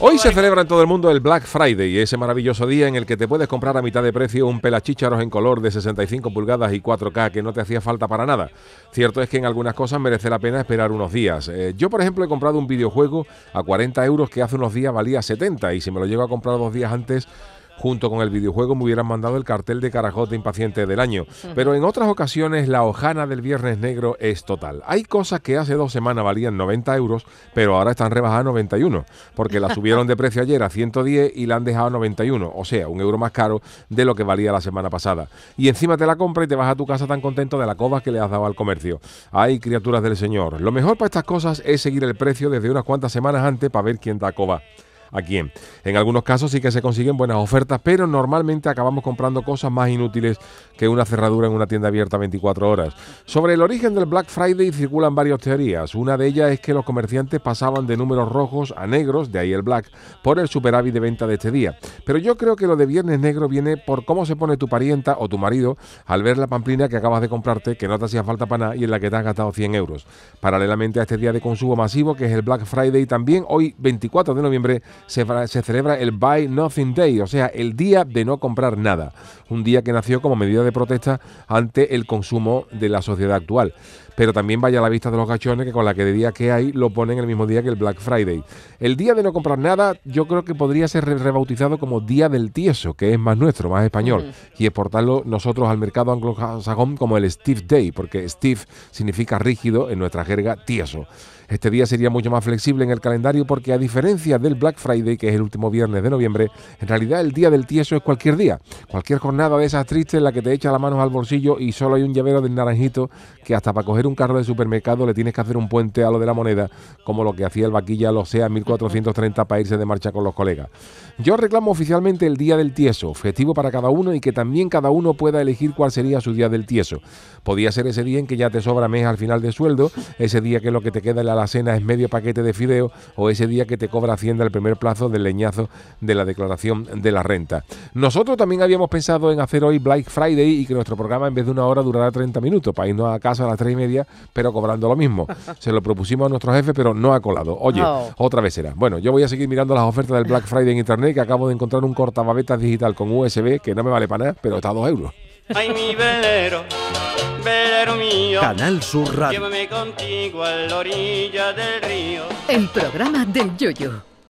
Hoy se celebra en todo el mundo el Black Friday, ese maravilloso día en el que te puedes comprar a mitad de precio un pelachícharos en color de 65 pulgadas y 4K que no te hacía falta para nada. Cierto es que en algunas cosas merece la pena esperar unos días. Eh, yo, por ejemplo, he comprado un videojuego a 40 euros que hace unos días valía 70 y si me lo llego a comprar dos días antes junto con el videojuego me hubieran mandado el cartel de Carajote Impaciente del año. Pero en otras ocasiones la hojana del Viernes Negro es total. Hay cosas que hace dos semanas valían 90 euros, pero ahora están rebajadas a 91, porque la subieron de precio ayer a 110 y la han dejado a 91, o sea, un euro más caro de lo que valía la semana pasada. Y encima te la compra y te vas a tu casa tan contento de la coba que le has dado al comercio. Hay criaturas del Señor. Lo mejor para estas cosas es seguir el precio desde unas cuantas semanas antes para ver quién da coba a quién. En algunos casos sí que se consiguen buenas ofertas, pero normalmente acabamos comprando cosas más inútiles que una cerradura en una tienda abierta 24 horas. Sobre el origen del Black Friday circulan varias teorías. Una de ellas es que los comerciantes pasaban de números rojos a negros, de ahí el black, por el superávit de venta de este día. Pero yo creo que lo de Viernes Negro viene por cómo se pone tu parienta o tu marido al ver la pamplina que acabas de comprarte, que no te hacía falta para nada y en la que te has gastado 100 euros. Paralelamente a este día de consumo masivo, que es el Black Friday, también hoy 24 de noviembre se, celebra el Buy Nothing Day, o sea, el día de no comprar nada. Un día que nació como medida de protesta ante el consumo de la sociedad actual. Pero también vaya a la vista de los gachones que con la que de día que hay lo ponen el mismo día que el Black Friday. El día de no comprar nada yo creo que podría ser rebautizado como Día del Tieso, que es más nuestro, más español, y exportarlo nosotros al mercado anglosajón como el Steve Day, porque Steve significa rígido en nuestra jerga tieso. Este día sería mucho más flexible en el calendario porque a diferencia del Black Friday, que es el último viernes de noviembre, en realidad el día del tieso es cualquier día, cualquier jornada de esas tristes en la que te echa las manos al bolsillo y solo hay un llavero de naranjito que hasta para coger un carro de supermercado le tienes que hacer un puente a lo de la moneda, como lo que hacía el vaquilla lo sea en 1430 para irse de marcha con los colegas. Yo reclamo oficialmente el día del tieso, festivo para cada uno y que también cada uno pueda elegir cuál sería su día del tieso. Podía ser ese día en que ya te sobra mes al final de sueldo, ese día que lo que te queda en la alacena es medio paquete de fideo o ese día que te cobra Hacienda el primer plazo del leñazo de la declaración de la renta. Nosotros también habíamos pensado en hacer hoy Black Friday y que nuestro programa en vez de una hora durara 30 minutos para irnos a casa a las 3 y media, pero cobrando lo mismo. Se lo propusimos a nuestro jefe, pero no ha colado. Oye, oh. otra vez será. Bueno, yo voy a seguir mirando las ofertas del Black Friday en internet que acabo de encontrar un cortababetas digital con USB que no me vale para nada, pero está a 2 euros. Ay, mi velero, velero mío. Canal Sur Radio. Llévame contigo a la orilla del río. El programa del yoyo.